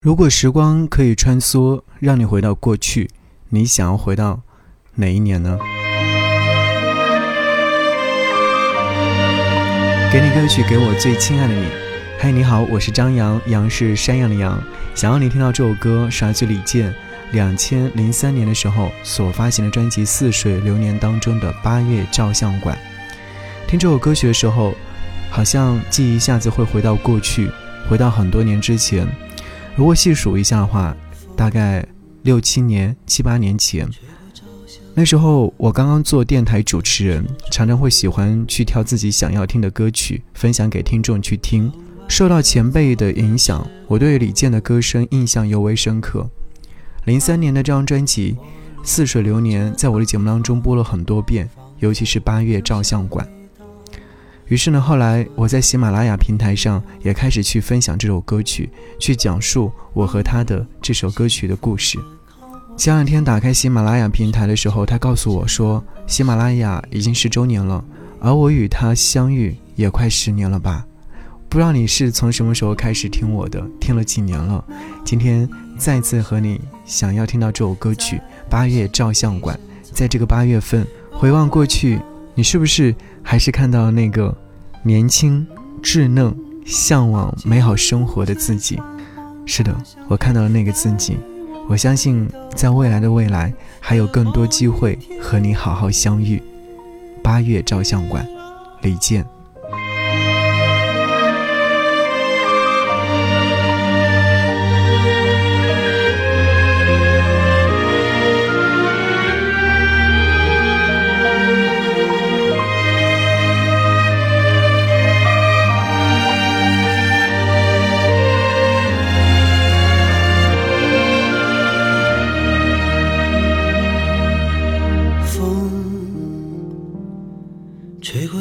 如果时光可以穿梭，让你回到过去，你想要回到哪一年呢？给你歌曲，给我最亲爱的你。嗨，你好，我是张扬，杨是山羊的羊。想要你听到这首歌，是来自李健，两千零三年的时候所发行的专辑《似水流年》当中的《八月照相馆》。听这首歌曲的时候，好像记忆一下子会回到过去，回到很多年之前。如果细数一下的话，大概六七年、七八年前，那时候我刚刚做电台主持人，常常会喜欢去挑自己想要听的歌曲，分享给听众去听。受到前辈的影响，我对李健的歌声印象尤为深刻。零三年的这张专辑《似水流年》在我的节目当中播了很多遍，尤其是《八月照相馆》。于是呢，后来我在喜马拉雅平台上也开始去分享这首歌曲，去讲述我和他的这首歌曲的故事。前两天打开喜马拉雅平台的时候，他告诉我说，喜马拉雅已经十周年了，而我与他相遇也快十年了吧？不知道你是从什么时候开始听我的，听了几年了？今天再次和你想要听到这首歌曲《八月照相馆》，在这个八月份回望过去。你是不是还是看到那个年轻、稚嫩、向往美好生活的自己？是的，我看到了那个自己。我相信，在未来的未来，还有更多机会和你好好相遇。八月照相馆，李健。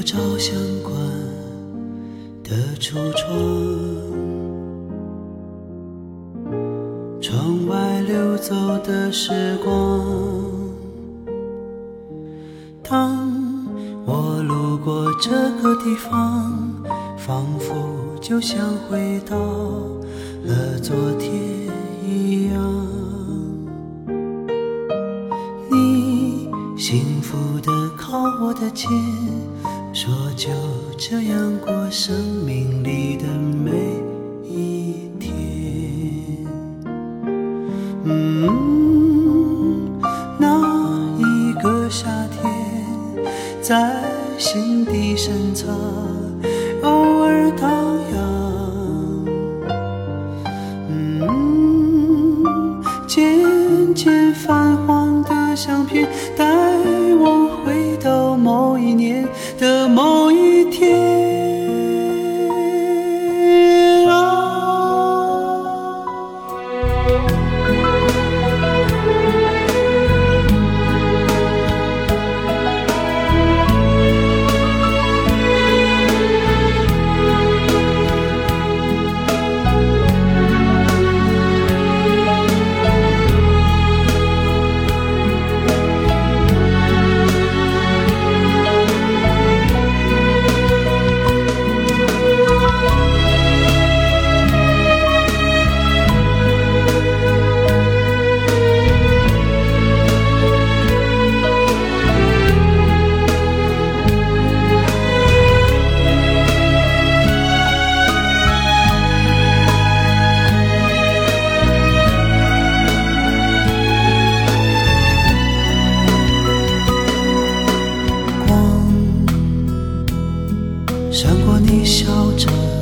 照相馆的橱窗窗外流走的时光，当我路过这个地方，仿佛就像回到了昨天一样。你幸福的靠我的肩，说就这样过生命里的每一天。嗯，那一个夏天。在心底深藏，偶尔荡漾。嗯，渐渐泛黄的相片，带我回到某一年穿过你笑着。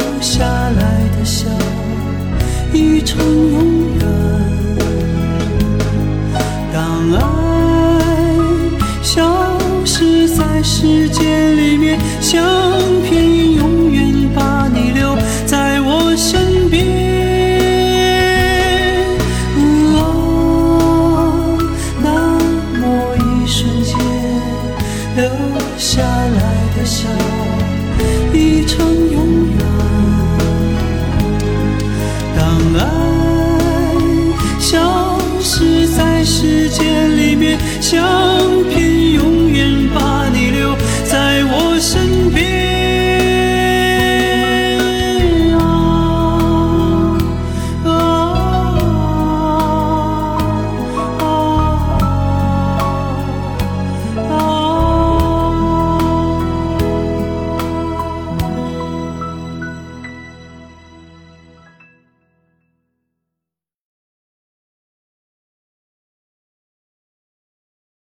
留下来的笑，已成永远。当爱消失在时间里面，相片永远把你留在我身边。啊，那么一瞬间。时间里面，像。